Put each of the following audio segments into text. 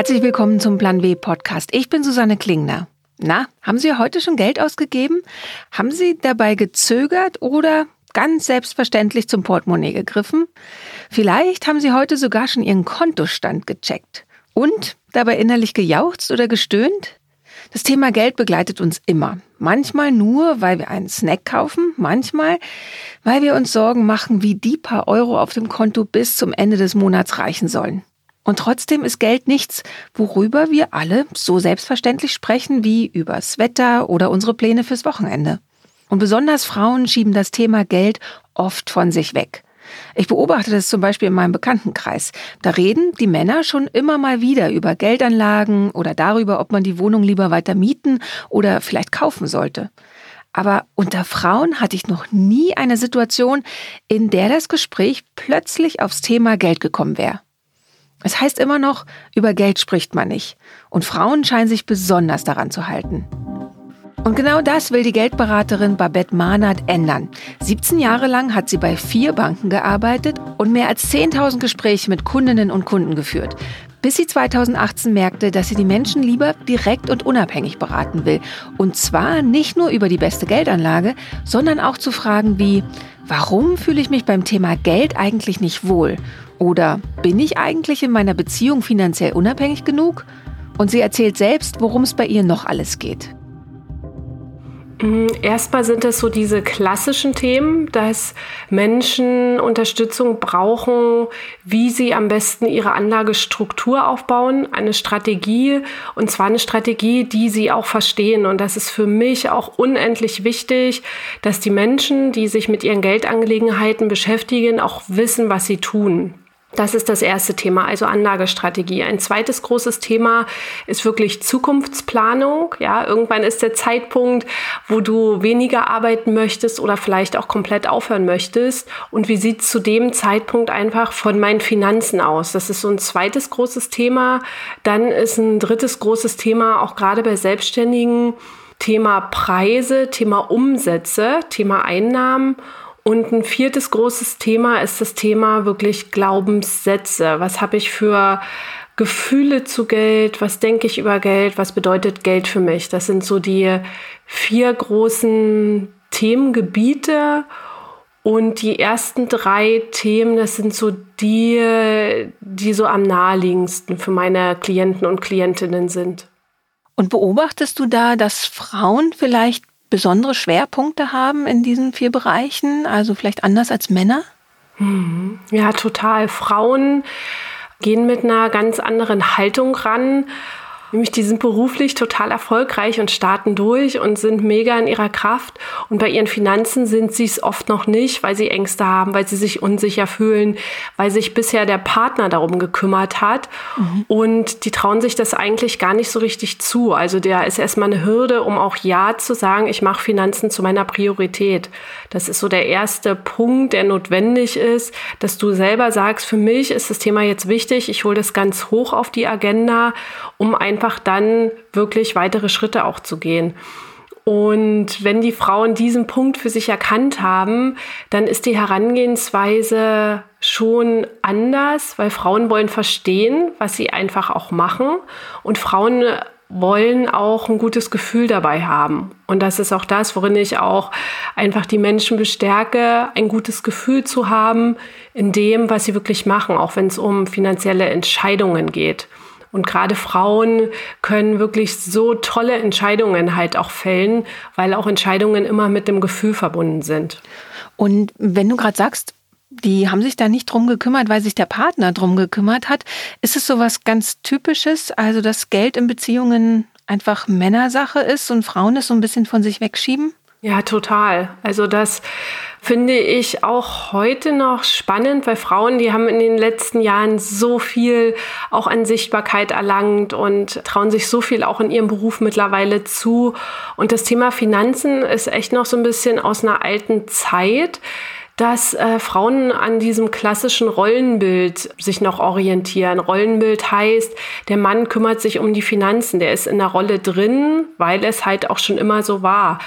Herzlich willkommen zum Plan W Podcast. Ich bin Susanne Klingner. Na, haben Sie heute schon Geld ausgegeben? Haben Sie dabei gezögert oder ganz selbstverständlich zum Portemonnaie gegriffen? Vielleicht haben Sie heute sogar schon Ihren Kontostand gecheckt und dabei innerlich gejauchzt oder gestöhnt? Das Thema Geld begleitet uns immer. Manchmal nur, weil wir einen Snack kaufen, manchmal, weil wir uns Sorgen machen, wie die paar Euro auf dem Konto bis zum Ende des Monats reichen sollen. Und trotzdem ist Geld nichts, worüber wir alle so selbstverständlich sprechen wie übers Wetter oder unsere Pläne fürs Wochenende. Und besonders Frauen schieben das Thema Geld oft von sich weg. Ich beobachte das zum Beispiel in meinem Bekanntenkreis. Da reden die Männer schon immer mal wieder über Geldanlagen oder darüber, ob man die Wohnung lieber weiter mieten oder vielleicht kaufen sollte. Aber unter Frauen hatte ich noch nie eine Situation, in der das Gespräch plötzlich aufs Thema Geld gekommen wäre. Es heißt immer noch, über Geld spricht man nicht. Und Frauen scheinen sich besonders daran zu halten. Und genau das will die Geldberaterin Babette Mahnert ändern. 17 Jahre lang hat sie bei vier Banken gearbeitet und mehr als 10.000 Gespräche mit Kundinnen und Kunden geführt. Bis sie 2018 merkte, dass sie die Menschen lieber direkt und unabhängig beraten will. Und zwar nicht nur über die beste Geldanlage, sondern auch zu Fragen wie, warum fühle ich mich beim Thema Geld eigentlich nicht wohl? Oder bin ich eigentlich in meiner Beziehung finanziell unabhängig genug? Und sie erzählt selbst, worum es bei ihr noch alles geht. Mm, erstmal sind es so diese klassischen Themen, dass Menschen Unterstützung brauchen, wie sie am besten ihre Anlagestruktur aufbauen, eine Strategie und zwar eine Strategie, die sie auch verstehen. Und das ist für mich auch unendlich wichtig, dass die Menschen, die sich mit ihren Geldangelegenheiten beschäftigen, auch wissen, was sie tun. Das ist das erste Thema, also Anlagestrategie. Ein zweites großes Thema ist wirklich Zukunftsplanung. Ja, irgendwann ist der Zeitpunkt, wo du weniger arbeiten möchtest oder vielleicht auch komplett aufhören möchtest. Und wie sieht zu dem Zeitpunkt einfach von meinen Finanzen aus? Das ist so ein zweites großes Thema. Dann ist ein drittes großes Thema, auch gerade bei Selbstständigen, Thema Preise, Thema Umsätze, Thema Einnahmen und ein viertes großes Thema ist das Thema wirklich Glaubenssätze. Was habe ich für Gefühle zu Geld? Was denke ich über Geld? Was bedeutet Geld für mich? Das sind so die vier großen Themengebiete. Und die ersten drei Themen, das sind so die, die so am naheliegendsten für meine Klienten und Klientinnen sind. Und beobachtest du da, dass Frauen vielleicht besondere Schwerpunkte haben in diesen vier Bereichen, also vielleicht anders als Männer? Mhm. Ja, total. Frauen gehen mit einer ganz anderen Haltung ran Nämlich die sind beruflich total erfolgreich und starten durch und sind mega in ihrer Kraft. Und bei ihren Finanzen sind sie es oft noch nicht, weil sie Ängste haben, weil sie sich unsicher fühlen, weil sich bisher der Partner darum gekümmert hat. Mhm. Und die trauen sich das eigentlich gar nicht so richtig zu. Also der ist erstmal eine Hürde, um auch Ja zu sagen, ich mache Finanzen zu meiner Priorität. Das ist so der erste Punkt, der notwendig ist, dass du selber sagst, für mich ist das Thema jetzt wichtig, ich hole das ganz hoch auf die Agenda, um ein einfach dann wirklich weitere Schritte auch zu gehen. Und wenn die Frauen diesen Punkt für sich erkannt haben, dann ist die Herangehensweise schon anders, weil Frauen wollen verstehen, was sie einfach auch machen. Und Frauen wollen auch ein gutes Gefühl dabei haben. Und das ist auch das, worin ich auch einfach die Menschen bestärke, ein gutes Gefühl zu haben in dem, was sie wirklich machen, auch wenn es um finanzielle Entscheidungen geht. Und gerade Frauen können wirklich so tolle Entscheidungen halt auch fällen, weil auch Entscheidungen immer mit dem Gefühl verbunden sind. Und wenn du gerade sagst, die haben sich da nicht drum gekümmert, weil sich der Partner drum gekümmert hat. Ist es so was ganz Typisches, also dass Geld in Beziehungen einfach Männersache ist und Frauen es so ein bisschen von sich wegschieben? Ja, total. Also das finde ich auch heute noch spannend, weil Frauen, die haben in den letzten Jahren so viel auch an Sichtbarkeit erlangt und trauen sich so viel auch in ihrem Beruf mittlerweile zu. Und das Thema Finanzen ist echt noch so ein bisschen aus einer alten Zeit dass äh, Frauen an diesem klassischen Rollenbild sich noch orientieren. Rollenbild heißt, der Mann kümmert sich um die Finanzen, der ist in der Rolle drin, weil es halt auch schon immer so war.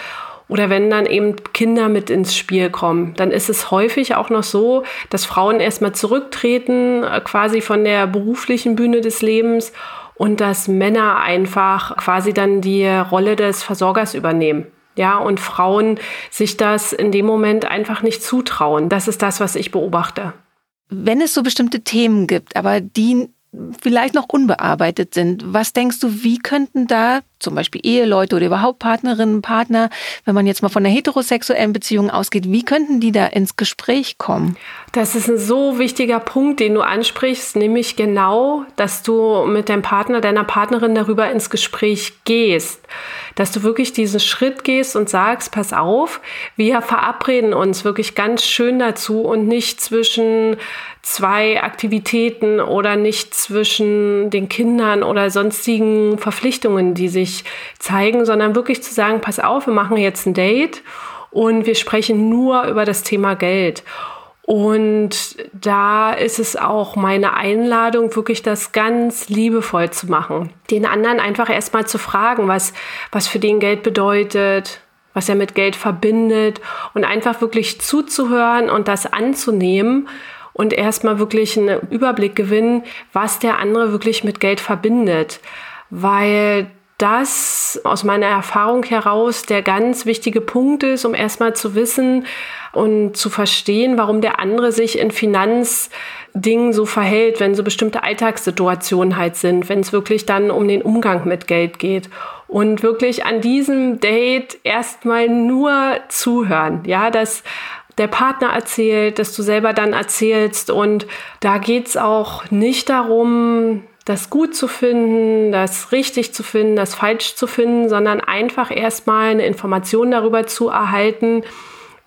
Oder wenn dann eben Kinder mit ins Spiel kommen, dann ist es häufig auch noch so, dass Frauen erstmal zurücktreten, äh, quasi von der beruflichen Bühne des Lebens und dass Männer einfach quasi dann die Rolle des Versorgers übernehmen. Ja, und Frauen sich das in dem Moment einfach nicht zutrauen. Das ist das, was ich beobachte. Wenn es so bestimmte Themen gibt, aber die vielleicht noch unbearbeitet sind. Was denkst du, wie könnten da zum Beispiel Eheleute oder überhaupt Partnerinnen, Partner, wenn man jetzt mal von einer heterosexuellen Beziehung ausgeht, wie könnten die da ins Gespräch kommen? Das ist ein so wichtiger Punkt, den du ansprichst, nämlich genau, dass du mit deinem Partner, deiner Partnerin darüber ins Gespräch gehst. Dass du wirklich diesen Schritt gehst und sagst, pass auf, wir verabreden uns wirklich ganz schön dazu und nicht zwischen zwei Aktivitäten oder nicht zwischen den Kindern oder sonstigen Verpflichtungen, die sich zeigen, sondern wirklich zu sagen, pass auf, wir machen jetzt ein Date und wir sprechen nur über das Thema Geld. Und da ist es auch meine Einladung, wirklich das ganz liebevoll zu machen. Den anderen einfach erstmal zu fragen, was, was für den Geld bedeutet, was er mit Geld verbindet und einfach wirklich zuzuhören und das anzunehmen und erstmal wirklich einen Überblick gewinnen, was der andere wirklich mit Geld verbindet. Weil das aus meiner Erfahrung heraus der ganz wichtige Punkt ist, um erstmal zu wissen und zu verstehen, warum der andere sich in Finanzdingen so verhält, wenn so bestimmte Alltagssituationen halt sind, wenn es wirklich dann um den Umgang mit Geld geht. Und wirklich an diesem Date erstmal nur zuhören. Ja, dass der Partner erzählt, dass du selber dann erzählst. Und da geht's auch nicht darum, das gut zu finden, das richtig zu finden, das falsch zu finden, sondern einfach erstmal eine Information darüber zu erhalten,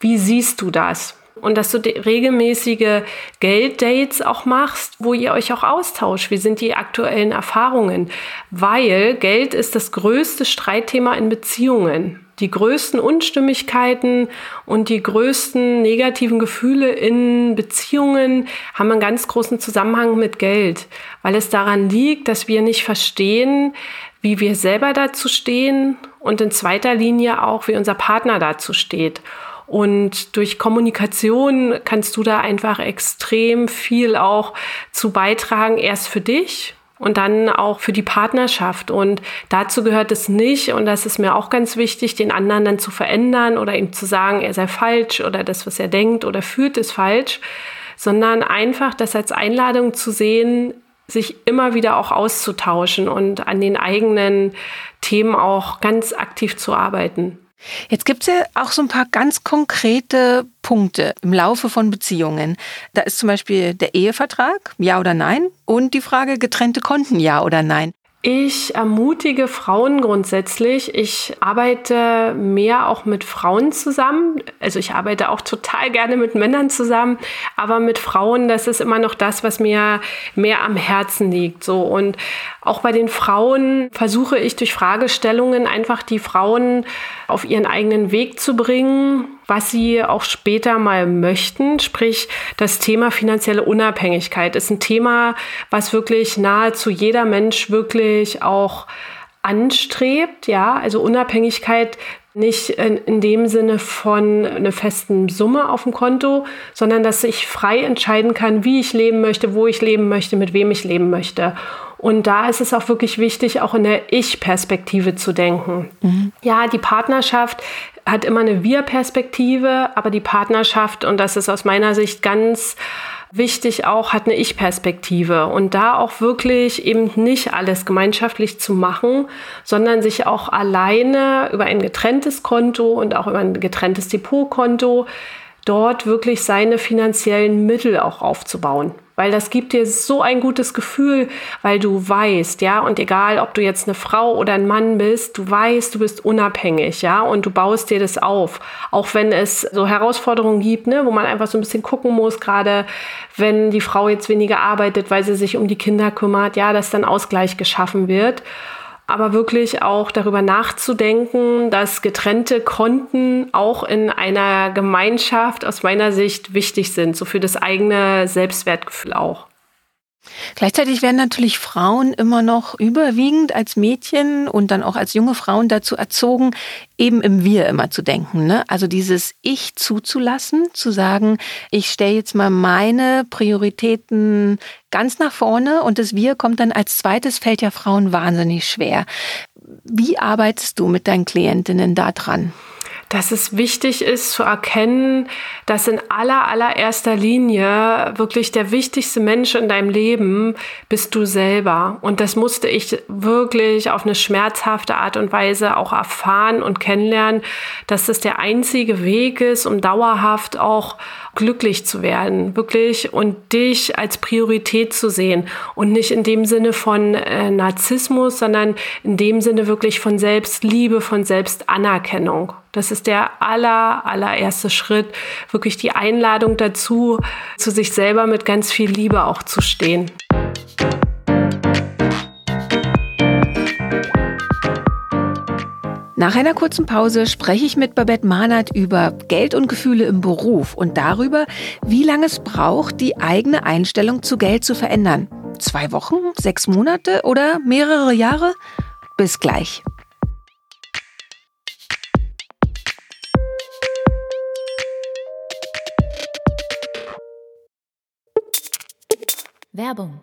wie siehst du das? Und dass du regelmäßige Gelddates auch machst, wo ihr euch auch austauscht. Wie sind die aktuellen Erfahrungen? Weil Geld ist das größte Streitthema in Beziehungen die größten Unstimmigkeiten und die größten negativen Gefühle in Beziehungen haben einen ganz großen Zusammenhang mit Geld, weil es daran liegt, dass wir nicht verstehen, wie wir selber dazu stehen und in zweiter Linie auch, wie unser Partner dazu steht. Und durch Kommunikation kannst du da einfach extrem viel auch zu beitragen, erst für dich und dann auch für die Partnerschaft. Und dazu gehört es nicht, und das ist mir auch ganz wichtig, den anderen dann zu verändern oder ihm zu sagen, er sei falsch oder das, was er denkt oder fühlt, ist falsch, sondern einfach das als Einladung zu sehen, sich immer wieder auch auszutauschen und an den eigenen Themen auch ganz aktiv zu arbeiten. Jetzt gibt es ja auch so ein paar ganz konkrete Punkte im Laufe von Beziehungen. Da ist zum Beispiel der Ehevertrag, ja oder nein, und die Frage getrennte Konten, ja oder nein. Ich ermutige Frauen grundsätzlich. Ich arbeite mehr auch mit Frauen zusammen. Also ich arbeite auch total gerne mit Männern zusammen, aber mit Frauen, das ist immer noch das, was mir mehr am Herzen liegt. So und auch bei den Frauen versuche ich durch Fragestellungen einfach die Frauen auf ihren eigenen Weg zu bringen, was sie auch später mal möchten. Sprich, das Thema finanzielle Unabhängigkeit ist ein Thema, was wirklich nahezu jeder Mensch wirklich auch anstrebt. Ja, also Unabhängigkeit nicht in, in, dem Sinne von einer festen Summe auf dem Konto, sondern dass ich frei entscheiden kann, wie ich leben möchte, wo ich leben möchte, mit wem ich leben möchte. Und da ist es auch wirklich wichtig, auch in der Ich-Perspektive zu denken. Mhm. Ja, die Partnerschaft hat immer eine Wir-Perspektive, aber die Partnerschaft, und das ist aus meiner Sicht ganz wichtig auch, hat eine Ich-Perspektive. Und da auch wirklich eben nicht alles gemeinschaftlich zu machen, sondern sich auch alleine über ein getrenntes Konto und auch über ein getrenntes Depotkonto dort wirklich seine finanziellen Mittel auch aufzubauen weil das gibt dir so ein gutes Gefühl, weil du weißt, ja, und egal, ob du jetzt eine Frau oder ein Mann bist, du weißt, du bist unabhängig, ja, und du baust dir das auf, auch wenn es so Herausforderungen gibt, ne, wo man einfach so ein bisschen gucken muss, gerade wenn die Frau jetzt weniger arbeitet, weil sie sich um die Kinder kümmert, ja, dass dann Ausgleich geschaffen wird aber wirklich auch darüber nachzudenken, dass getrennte Konten auch in einer Gemeinschaft aus meiner Sicht wichtig sind, so für das eigene Selbstwertgefühl auch. Gleichzeitig werden natürlich Frauen immer noch überwiegend als Mädchen und dann auch als junge Frauen dazu erzogen, eben im Wir immer zu denken. Ne? Also dieses Ich zuzulassen, zu sagen, ich stelle jetzt mal meine Prioritäten ganz nach vorne und das Wir kommt dann als zweites, fällt ja Frauen wahnsinnig schwer. Wie arbeitest du mit deinen Klientinnen da dran? Dass es wichtig ist zu erkennen, dass in aller, allererster Linie wirklich der wichtigste Mensch in deinem Leben bist du selber. Und das musste ich wirklich auf eine schmerzhafte Art und Weise auch erfahren und kennenlernen, dass das der einzige Weg ist, um dauerhaft auch glücklich zu werden, wirklich und dich als Priorität zu sehen und nicht in dem Sinne von äh, Narzissmus, sondern in dem Sinne wirklich von Selbstliebe, von Selbstanerkennung. Das ist der aller, allererste Schritt, wirklich die Einladung dazu, zu sich selber mit ganz viel Liebe auch zu stehen. Nach einer kurzen Pause spreche ich mit Babette Mahnert über Geld und Gefühle im Beruf und darüber, wie lange es braucht, die eigene Einstellung zu Geld zu verändern. Zwei Wochen, sechs Monate oder mehrere Jahre? Bis gleich. Werbung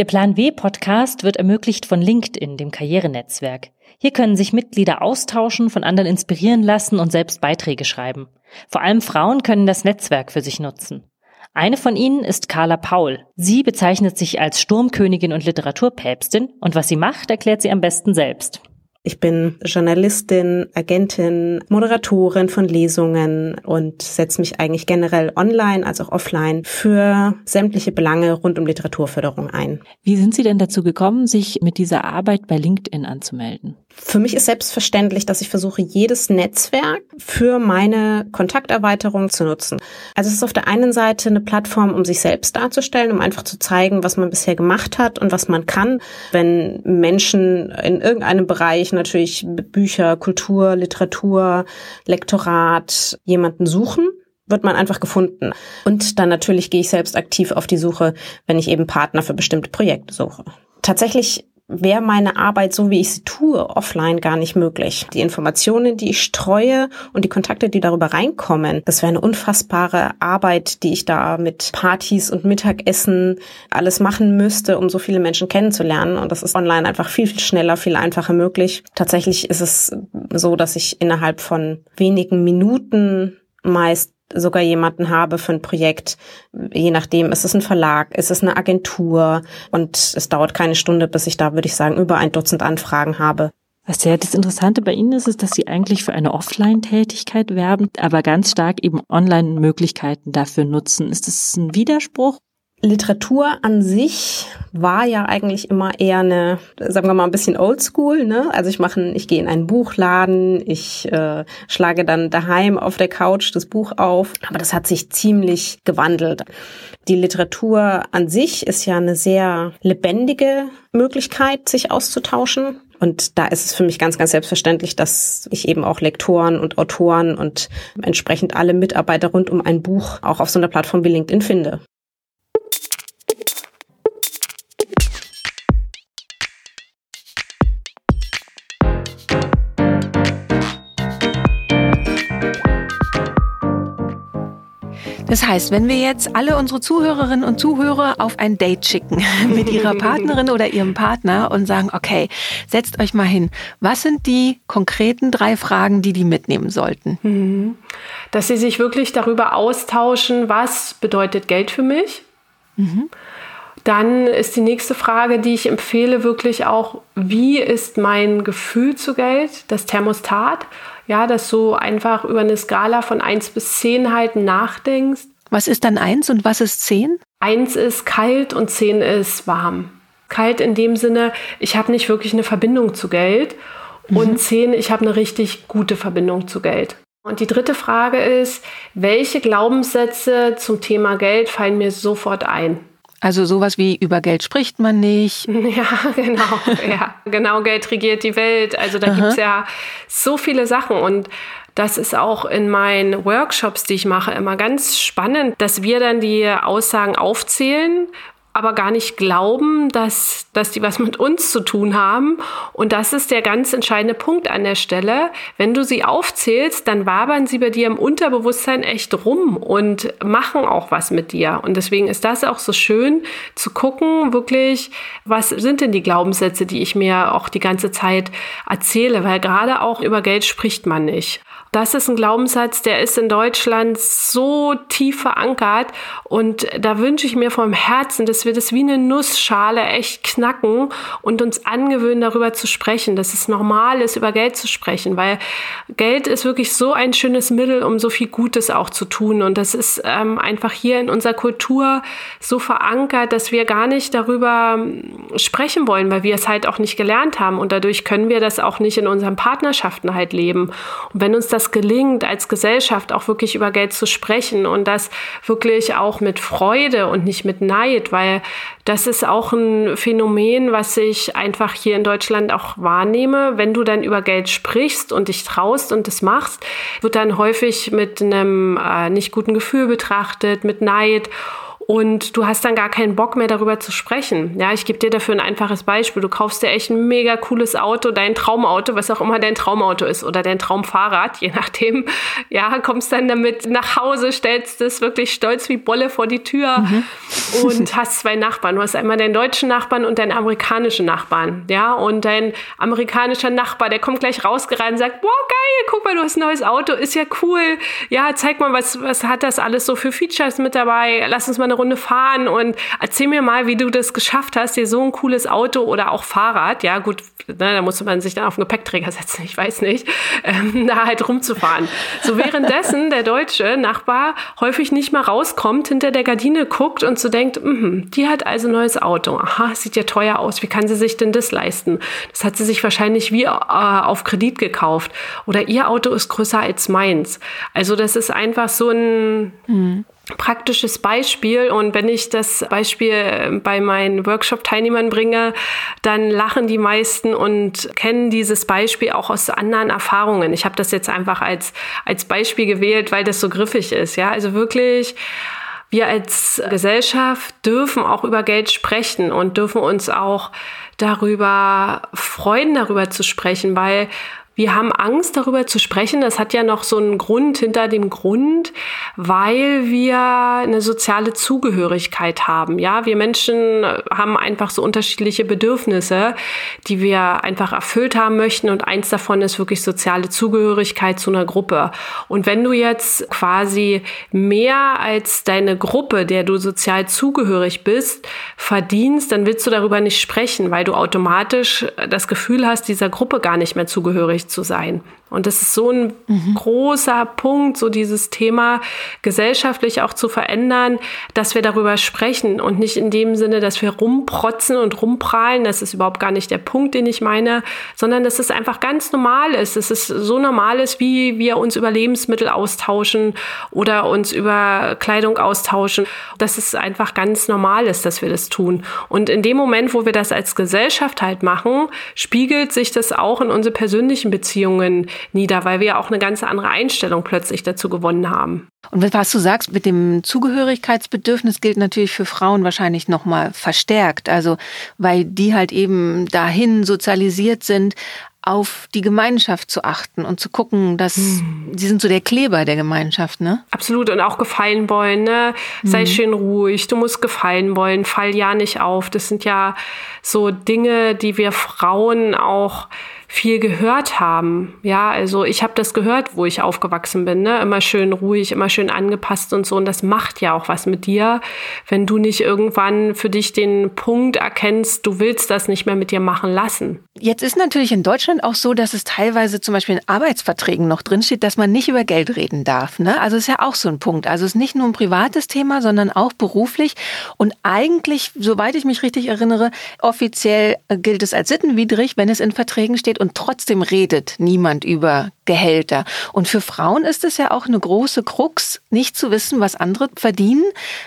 der Plan W Podcast wird ermöglicht von LinkedIn, dem Karrierenetzwerk. Hier können sich Mitglieder austauschen, von anderen inspirieren lassen und selbst Beiträge schreiben. Vor allem Frauen können das Netzwerk für sich nutzen. Eine von ihnen ist Carla Paul. Sie bezeichnet sich als Sturmkönigin und Literaturpäpstin und was sie macht, erklärt sie am besten selbst. Ich bin Journalistin, Agentin, Moderatorin von Lesungen und setze mich eigentlich generell online als auch offline für sämtliche Belange rund um Literaturförderung ein. Wie sind Sie denn dazu gekommen, sich mit dieser Arbeit bei LinkedIn anzumelden? Für mich ist selbstverständlich, dass ich versuche, jedes Netzwerk für meine Kontakterweiterung zu nutzen. Also es ist auf der einen Seite eine Plattform, um sich selbst darzustellen, um einfach zu zeigen, was man bisher gemacht hat und was man kann. Wenn Menschen in irgendeinem Bereich natürlich Bücher, Kultur, Literatur, Lektorat jemanden suchen, wird man einfach gefunden. Und dann natürlich gehe ich selbst aktiv auf die Suche, wenn ich eben Partner für bestimmte Projekte suche. Tatsächlich wäre meine Arbeit, so wie ich sie tue, offline gar nicht möglich. Die Informationen, die ich streue und die Kontakte, die darüber reinkommen, das wäre eine unfassbare Arbeit, die ich da mit Partys und Mittagessen alles machen müsste, um so viele Menschen kennenzulernen. Und das ist online einfach viel, viel schneller, viel einfacher möglich. Tatsächlich ist es so, dass ich innerhalb von wenigen Minuten meist sogar jemanden habe für ein Projekt. Je nachdem, ist es ein Verlag, ist es eine Agentur und es dauert keine Stunde, bis ich da, würde ich sagen, über ein Dutzend Anfragen habe. Was ja das Interessante bei Ihnen ist, ist, dass Sie eigentlich für eine Offline-Tätigkeit werben, aber ganz stark eben Online-Möglichkeiten dafür nutzen. Ist das ein Widerspruch? Literatur an sich war ja eigentlich immer eher eine, sagen wir mal, ein bisschen oldschool. Ne? Also ich mache, ich gehe in einen Buchladen, ich äh, schlage dann daheim auf der Couch das Buch auf. Aber das hat sich ziemlich gewandelt. Die Literatur an sich ist ja eine sehr lebendige Möglichkeit, sich auszutauschen. Und da ist es für mich ganz, ganz selbstverständlich, dass ich eben auch Lektoren und Autoren und entsprechend alle Mitarbeiter rund um ein Buch auch auf so einer Plattform wie LinkedIn finde. Das heißt, wenn wir jetzt alle unsere Zuhörerinnen und Zuhörer auf ein Date schicken mit ihrer Partnerin oder ihrem Partner und sagen, okay, setzt euch mal hin. Was sind die konkreten drei Fragen, die die mitnehmen sollten? Mhm. Dass sie sich wirklich darüber austauschen, was bedeutet Geld für mich? Mhm. Dann ist die nächste Frage, die ich empfehle, wirklich auch, wie ist mein Gefühl zu Geld, das Thermostat? Ja, dass du einfach über eine Skala von 1 bis 10 halt nachdenkst. Was ist dann 1 und was ist 10? 1 ist kalt und 10 ist warm. Kalt in dem Sinne, ich habe nicht wirklich eine Verbindung zu Geld. Mhm. Und 10, ich habe eine richtig gute Verbindung zu Geld. Und die dritte Frage ist, welche Glaubenssätze zum Thema Geld fallen mir sofort ein? Also sowas wie über Geld spricht man nicht. Ja, genau. ja, genau, Geld regiert die Welt. Also da gibt es ja so viele Sachen. Und Das ist auch in meinen Workshops, die ich mache, immer ganz spannend, dass wir dann die Aussagen aufzählen aber gar nicht glauben, dass, dass die was mit uns zu tun haben. Und das ist der ganz entscheidende Punkt an der Stelle. Wenn du sie aufzählst, dann wabern sie bei dir im Unterbewusstsein echt rum und machen auch was mit dir. Und deswegen ist das auch so schön zu gucken, wirklich, was sind denn die Glaubenssätze, die ich mir auch die ganze Zeit erzähle, weil gerade auch über Geld spricht man nicht. Das ist ein Glaubenssatz, der ist in Deutschland so tief verankert und da wünsche ich mir vom Herzen, dass wir das wie eine Nussschale echt knacken und uns angewöhnen, darüber zu sprechen, dass es normal ist, über Geld zu sprechen, weil Geld ist wirklich so ein schönes Mittel, um so viel Gutes auch zu tun und das ist ähm, einfach hier in unserer Kultur so verankert, dass wir gar nicht darüber ähm, sprechen wollen, weil wir es halt auch nicht gelernt haben und dadurch können wir das auch nicht in unseren Partnerschaften halt leben. Und wenn uns das gelingt, als Gesellschaft auch wirklich über Geld zu sprechen und das wirklich auch mit Freude und nicht mit Neid, weil das ist auch ein Phänomen, was ich einfach hier in Deutschland auch wahrnehme. Wenn du dann über Geld sprichst und dich traust und das machst, wird dann häufig mit einem äh, nicht guten Gefühl betrachtet, mit Neid und du hast dann gar keinen Bock mehr darüber zu sprechen. Ja, ich gebe dir dafür ein einfaches Beispiel. Du kaufst dir echt ein mega cooles Auto, dein Traumauto, was auch immer dein Traumauto ist oder dein Traumfahrrad, je nachdem. Ja, kommst dann damit nach Hause, stellst es wirklich stolz wie Bolle vor die Tür mhm. und hast zwei Nachbarn. Du hast einmal deinen deutschen Nachbarn und deinen amerikanischen Nachbarn. Ja, und dein amerikanischer Nachbar, der kommt gleich rausgerannt und sagt, boah, geil, guck mal, du hast ein neues Auto, ist ja cool. Ja, zeig mal, was, was hat das alles so für Features mit dabei? Lass uns mal eine Runde fahren und erzähl mir mal, wie du das geschafft hast, dir so ein cooles Auto oder auch Fahrrad, ja gut, ne, da musste man sich dann auf den Gepäckträger setzen, ich weiß nicht, ähm, da halt rumzufahren. So währenddessen der deutsche Nachbar häufig nicht mal rauskommt, hinter der Gardine guckt und so denkt, mh, die hat also ein neues Auto. Aha, sieht ja teuer aus. Wie kann sie sich denn das leisten? Das hat sie sich wahrscheinlich wie äh, auf Kredit gekauft. Oder ihr Auto ist größer als meins. Also das ist einfach so ein, mhm praktisches Beispiel und wenn ich das Beispiel bei meinen Workshop-Teilnehmern bringe, dann lachen die meisten und kennen dieses Beispiel auch aus anderen Erfahrungen. Ich habe das jetzt einfach als, als Beispiel gewählt, weil das so griffig ist. Ja, also wirklich wir als Gesellschaft dürfen auch über Geld sprechen und dürfen uns auch darüber freuen, darüber zu sprechen, weil wir haben Angst, darüber zu sprechen. Das hat ja noch so einen Grund hinter dem Grund, weil wir eine soziale Zugehörigkeit haben. Ja, wir Menschen haben einfach so unterschiedliche Bedürfnisse, die wir einfach erfüllt haben möchten. Und eins davon ist wirklich soziale Zugehörigkeit zu einer Gruppe. Und wenn du jetzt quasi mehr als deine Gruppe, der du sozial zugehörig bist, verdienst, dann willst du darüber nicht sprechen, weil du automatisch das Gefühl hast, dieser Gruppe gar nicht mehr zugehörig zu sein. Und das ist so ein mhm. großer Punkt, so dieses Thema gesellschaftlich auch zu verändern, dass wir darüber sprechen und nicht in dem Sinne, dass wir rumprotzen und rumprahlen. Das ist überhaupt gar nicht der Punkt, den ich meine, sondern dass es einfach ganz normal ist. Es ist so normal ist, wie wir uns über Lebensmittel austauschen oder uns über Kleidung austauschen. Dass es einfach ganz normal ist, dass wir das tun. Und in dem Moment, wo wir das als Gesellschaft halt machen, spiegelt sich das auch in unsere persönlichen Beziehungen nieder, weil wir auch eine ganz andere Einstellung plötzlich dazu gewonnen haben. Und was du sagst mit dem Zugehörigkeitsbedürfnis gilt natürlich für Frauen wahrscheinlich noch mal verstärkt, also weil die halt eben dahin sozialisiert sind, auf die Gemeinschaft zu achten und zu gucken, dass hm. sie sind so der Kleber der Gemeinschaft, ne? Absolut und auch gefallen wollen, ne? Sei hm. schön ruhig, du musst gefallen wollen, fall ja nicht auf. Das sind ja so Dinge, die wir Frauen auch viel gehört haben. Ja, also ich habe das gehört, wo ich aufgewachsen bin. Ne? Immer schön ruhig, immer schön angepasst und so. Und das macht ja auch was mit dir, wenn du nicht irgendwann für dich den Punkt erkennst, du willst das nicht mehr mit dir machen lassen. Jetzt ist natürlich in Deutschland auch so, dass es teilweise zum Beispiel in Arbeitsverträgen noch drinsteht, dass man nicht über Geld reden darf. Ne? Also ist ja auch so ein Punkt. Also es ist nicht nur ein privates Thema, sondern auch beruflich. Und eigentlich, soweit ich mich richtig erinnere, offiziell gilt es als sittenwidrig, wenn es in Verträgen steht und trotzdem redet niemand über Gehälter. Und für Frauen ist es ja auch eine große Krux, nicht zu wissen, was andere verdienen,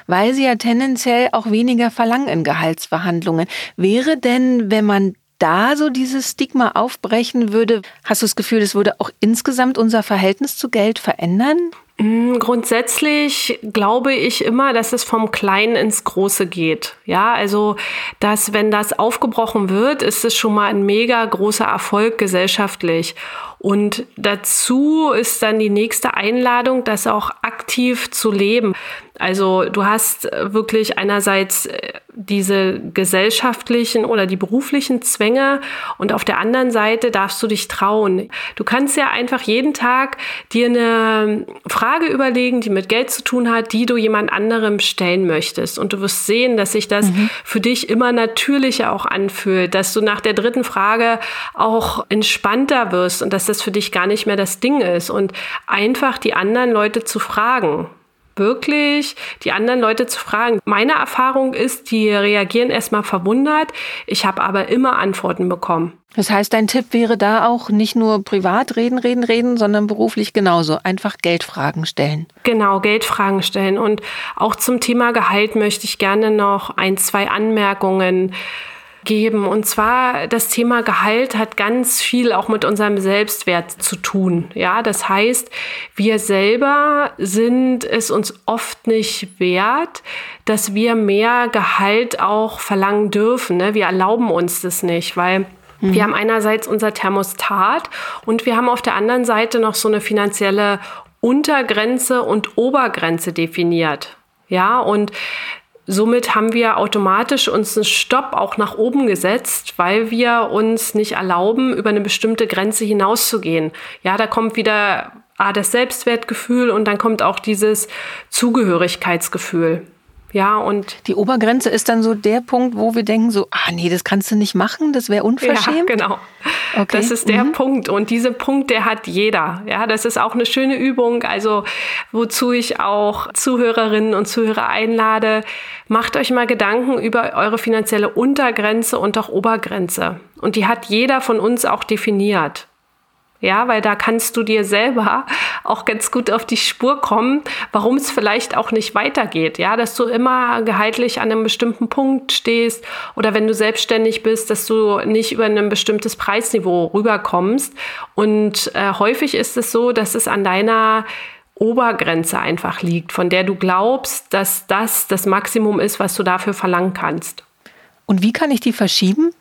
weil sie ja tendenziell auch weniger verlangen in Gehaltsverhandlungen. Wäre denn, wenn man da so dieses Stigma aufbrechen würde? Hast du das Gefühl, das würde auch insgesamt unser Verhältnis zu Geld verändern? Mm, grundsätzlich glaube ich immer, dass es vom Kleinen ins Große geht. Ja, also, dass wenn das aufgebrochen wird, ist es schon mal ein mega großer Erfolg gesellschaftlich. Und dazu ist dann die nächste Einladung, das auch aktiv zu leben. Also du hast wirklich einerseits äh, diese gesellschaftlichen oder die beruflichen Zwänge und auf der anderen Seite darfst du dich trauen. Du kannst ja einfach jeden Tag dir eine Frage überlegen, die mit Geld zu tun hat, die du jemand anderem stellen möchtest. Und du wirst sehen, dass sich das mhm. für dich immer natürlicher auch anfühlt, dass du nach der dritten Frage auch entspannter wirst und dass das für dich gar nicht mehr das Ding ist und einfach die anderen Leute zu fragen wirklich die anderen Leute zu fragen. Meine Erfahrung ist, die reagieren erstmal verwundert. Ich habe aber immer Antworten bekommen. Das heißt, dein Tipp wäre da auch nicht nur privat reden, reden, reden, sondern beruflich genauso. Einfach Geldfragen stellen. Genau, Geldfragen stellen. Und auch zum Thema Gehalt möchte ich gerne noch ein, zwei Anmerkungen geben. Und zwar das Thema Gehalt hat ganz viel auch mit unserem Selbstwert zu tun. Ja, das heißt, wir selber sind es uns oft nicht wert, dass wir mehr Gehalt auch verlangen dürfen. Ne? Wir erlauben uns das nicht, weil wir mhm. haben einerseits unser Thermostat und wir haben auf der anderen Seite noch so eine finanzielle Untergrenze und Obergrenze definiert. Ja, und Somit haben wir automatisch uns einen Stopp auch nach oben gesetzt, weil wir uns nicht erlauben, über eine bestimmte Grenze hinauszugehen. Ja, da kommt wieder ah, das Selbstwertgefühl und dann kommt auch dieses Zugehörigkeitsgefühl. Ja, und die Obergrenze ist dann so der Punkt, wo wir denken so, ah nee, das kannst du nicht machen, das wäre unverschämt. Ja, genau. Okay. Das ist der mhm. Punkt und dieser Punkt, der hat jeder. Ja, das ist auch eine schöne Übung, also wozu ich auch Zuhörerinnen und Zuhörer einlade, macht euch mal Gedanken über eure finanzielle Untergrenze und auch Obergrenze und die hat jeder von uns auch definiert. Ja, weil da kannst du dir selber auch ganz gut auf die Spur kommen, warum es vielleicht auch nicht weitergeht. Ja, dass du immer gehaltlich an einem bestimmten Punkt stehst oder wenn du selbstständig bist, dass du nicht über ein bestimmtes Preisniveau rüberkommst. Und äh, häufig ist es so, dass es an deiner Obergrenze einfach liegt, von der du glaubst, dass das das Maximum ist, was du dafür verlangen kannst. Und wie kann ich die verschieben?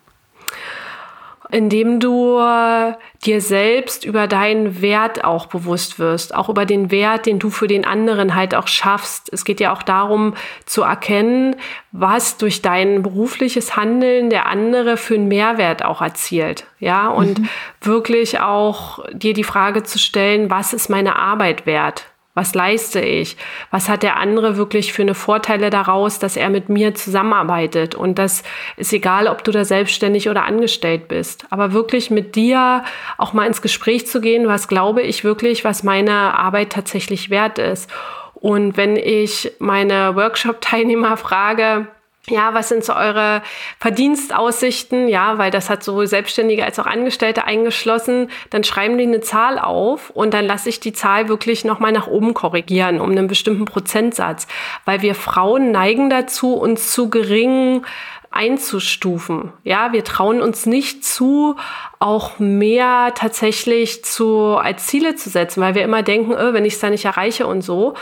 Indem du dir selbst über deinen Wert auch bewusst wirst, auch über den Wert, den du für den anderen halt auch schaffst. Es geht ja auch darum zu erkennen, was durch dein berufliches Handeln der andere für einen Mehrwert auch erzielt. Ja, und mhm. wirklich auch dir die Frage zu stellen, was ist meine Arbeit wert? Was leiste ich? Was hat der andere wirklich für eine Vorteile daraus, dass er mit mir zusammenarbeitet? Und das ist egal, ob du da selbstständig oder angestellt bist. Aber wirklich mit dir auch mal ins Gespräch zu gehen, was glaube ich wirklich, was meine Arbeit tatsächlich wert ist. Und wenn ich meine Workshop-Teilnehmer frage, ja, was sind so eure Verdienstaussichten? Ja, weil das hat sowohl Selbstständige als auch Angestellte eingeschlossen. Dann schreiben die eine Zahl auf und dann lasse ich die Zahl wirklich nochmal nach oben korrigieren um einen bestimmten Prozentsatz. Weil wir Frauen neigen dazu, uns zu gering einzustufen. Ja, wir trauen uns nicht zu, auch mehr tatsächlich zu, als Ziele zu setzen, weil wir immer denken, öh, wenn ich es da nicht erreiche und so.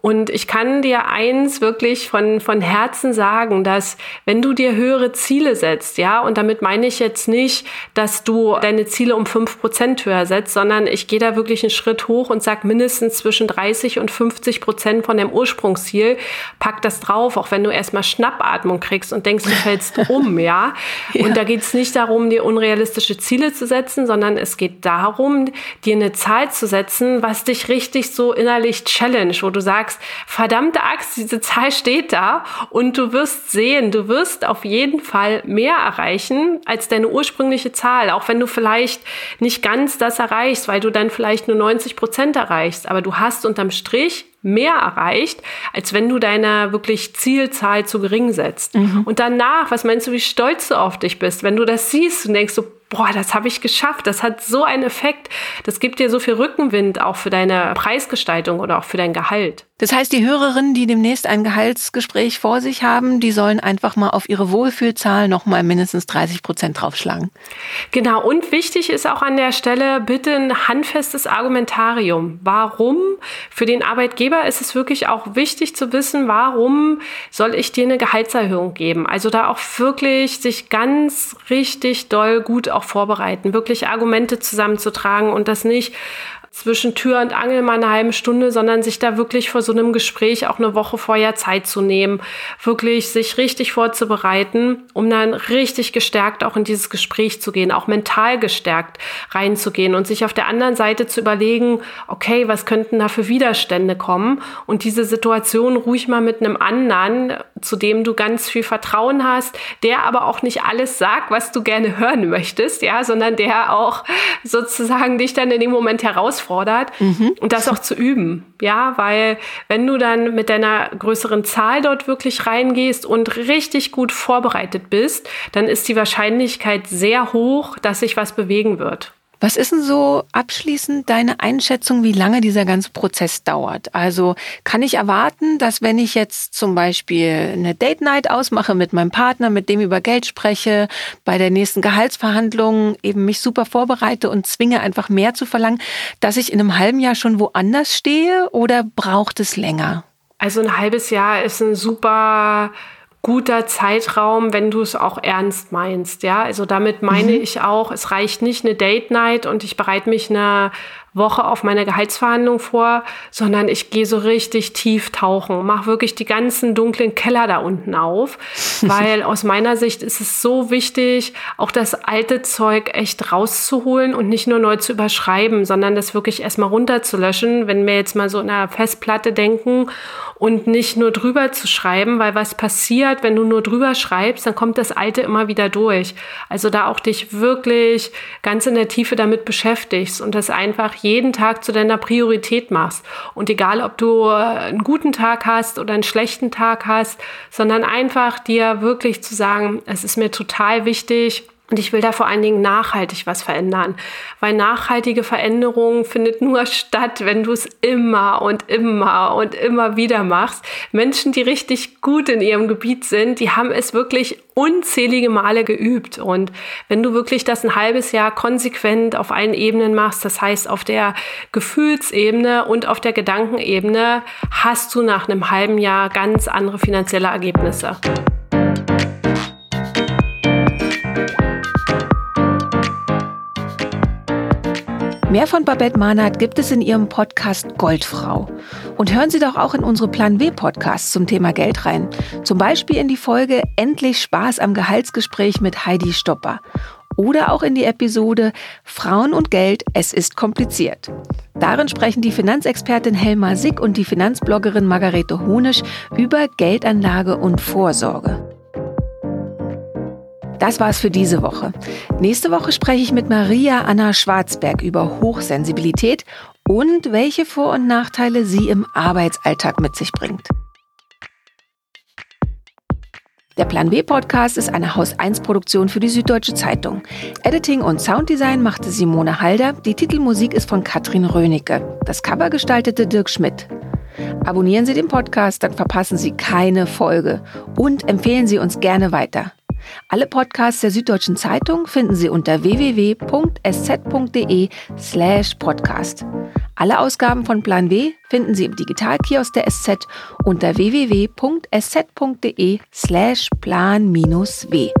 Und ich kann dir eins wirklich von, von Herzen sagen, dass wenn du dir höhere Ziele setzt, ja, und damit meine ich jetzt nicht, dass du deine Ziele um fünf Prozent höher setzt, sondern ich gehe da wirklich einen Schritt hoch und sag mindestens zwischen 30 und 50 Prozent von deinem Ursprungsziel, pack das drauf, auch wenn du erstmal Schnappatmung kriegst und denkst, du fällst um, ja. ja. Und da geht es nicht darum, dir unrealistische Ziele zu setzen, sondern es geht darum, dir eine Zahl zu setzen, was dich richtig so innerlich challenge, wo du sagst, sagst, verdammte Axt, diese Zahl steht da und du wirst sehen, du wirst auf jeden Fall mehr erreichen als deine ursprüngliche Zahl, auch wenn du vielleicht nicht ganz das erreichst, weil du dann vielleicht nur 90 Prozent erreichst, aber du hast unterm Strich mehr erreicht, als wenn du deine wirklich Zielzahl zu gering setzt. Mhm. Und danach, was meinst du, wie stolz du auf dich bist, wenn du das siehst und denkst so, boah, das habe ich geschafft, das hat so einen Effekt, das gibt dir so viel Rückenwind auch für deine Preisgestaltung oder auch für dein Gehalt. Das heißt, die Hörerinnen, die demnächst ein Gehaltsgespräch vor sich haben, die sollen einfach mal auf ihre Wohlfühlzahl noch mal mindestens 30 Prozent draufschlagen. Genau. Und wichtig ist auch an der Stelle bitte ein handfestes Argumentarium. Warum? Für den Arbeitgeber ist es wirklich auch wichtig zu wissen, warum soll ich dir eine Gehaltserhöhung geben? Also da auch wirklich sich ganz richtig doll gut auch vorbereiten, wirklich Argumente zusammenzutragen und das nicht zwischen Tür und Angel mal eine halbe Stunde, sondern sich da wirklich vor so einem Gespräch auch eine Woche vorher Zeit zu nehmen, wirklich sich richtig vorzubereiten, um dann richtig gestärkt auch in dieses Gespräch zu gehen, auch mental gestärkt reinzugehen und sich auf der anderen Seite zu überlegen, okay, was könnten da für Widerstände kommen? Und diese Situation ruhig mal mit einem anderen, zu dem du ganz viel Vertrauen hast, der aber auch nicht alles sagt, was du gerne hören möchtest, ja, sondern der auch sozusagen dich dann in dem Moment heraus herausfordert mhm. und das auch zu üben. Ja, weil wenn du dann mit deiner größeren Zahl dort wirklich reingehst und richtig gut vorbereitet bist, dann ist die Wahrscheinlichkeit sehr hoch, dass sich was bewegen wird. Was ist denn so abschließend deine Einschätzung, wie lange dieser ganze Prozess dauert? Also kann ich erwarten, dass wenn ich jetzt zum Beispiel eine Date Night ausmache mit meinem Partner, mit dem über Geld spreche, bei der nächsten Gehaltsverhandlung eben mich super vorbereite und zwinge einfach mehr zu verlangen, dass ich in einem halben Jahr schon woanders stehe oder braucht es länger? Also ein halbes Jahr ist ein super guter Zeitraum, wenn du es auch ernst meinst. Ja, also damit meine mhm. ich auch, es reicht nicht eine Date Night und ich bereite mich eine Woche auf meine Gehaltsverhandlung vor, sondern ich gehe so richtig tief tauchen, mache wirklich die ganzen dunklen Keller da unten auf, weil aus meiner Sicht ist es so wichtig, auch das alte Zeug echt rauszuholen und nicht nur neu zu überschreiben, sondern das wirklich erstmal runterzulöschen, wenn wir jetzt mal so in einer Festplatte denken und nicht nur drüber zu schreiben, weil was passiert, wenn du nur drüber schreibst, dann kommt das Alte immer wieder durch. Also da auch dich wirklich ganz in der Tiefe damit beschäftigst und das einfach jeden Tag zu deiner Priorität machst. Und egal, ob du einen guten Tag hast oder einen schlechten Tag hast, sondern einfach dir wirklich zu sagen, es ist mir total wichtig, und ich will da vor allen Dingen nachhaltig was verändern, weil nachhaltige Veränderung findet nur statt, wenn du es immer und immer und immer wieder machst. Menschen, die richtig gut in ihrem Gebiet sind, die haben es wirklich unzählige Male geübt. Und wenn du wirklich das ein halbes Jahr konsequent auf allen Ebenen machst, das heißt auf der Gefühlsebene und auf der Gedankenebene, hast du nach einem halben Jahr ganz andere finanzielle Ergebnisse. Mehr von Babette Mahnert gibt es in ihrem Podcast Goldfrau. Und hören Sie doch auch in unsere Plan W Podcasts zum Thema Geld rein. Zum Beispiel in die Folge Endlich Spaß am Gehaltsgespräch mit Heidi Stopper. Oder auch in die Episode Frauen und Geld, es ist kompliziert. Darin sprechen die Finanzexpertin Helma Sick und die Finanzbloggerin Margarete Honisch über Geldanlage und Vorsorge. Das war's für diese Woche. Nächste Woche spreche ich mit Maria Anna Schwarzberg über Hochsensibilität und welche Vor- und Nachteile sie im Arbeitsalltag mit sich bringt. Der Plan B Podcast ist eine Haus 1 Produktion für die Süddeutsche Zeitung. Editing und Sounddesign machte Simone Halder. Die Titelmusik ist von Katrin Rönecke. Das Cover gestaltete Dirk Schmidt. Abonnieren Sie den Podcast, dann verpassen Sie keine Folge und empfehlen Sie uns gerne weiter. Alle Podcasts der Süddeutschen Zeitung finden Sie unter www.sz.de slash podcast. Alle Ausgaben von Plan W finden Sie im Digitalkiosk der SZ unter www.sz.de slash plan-w.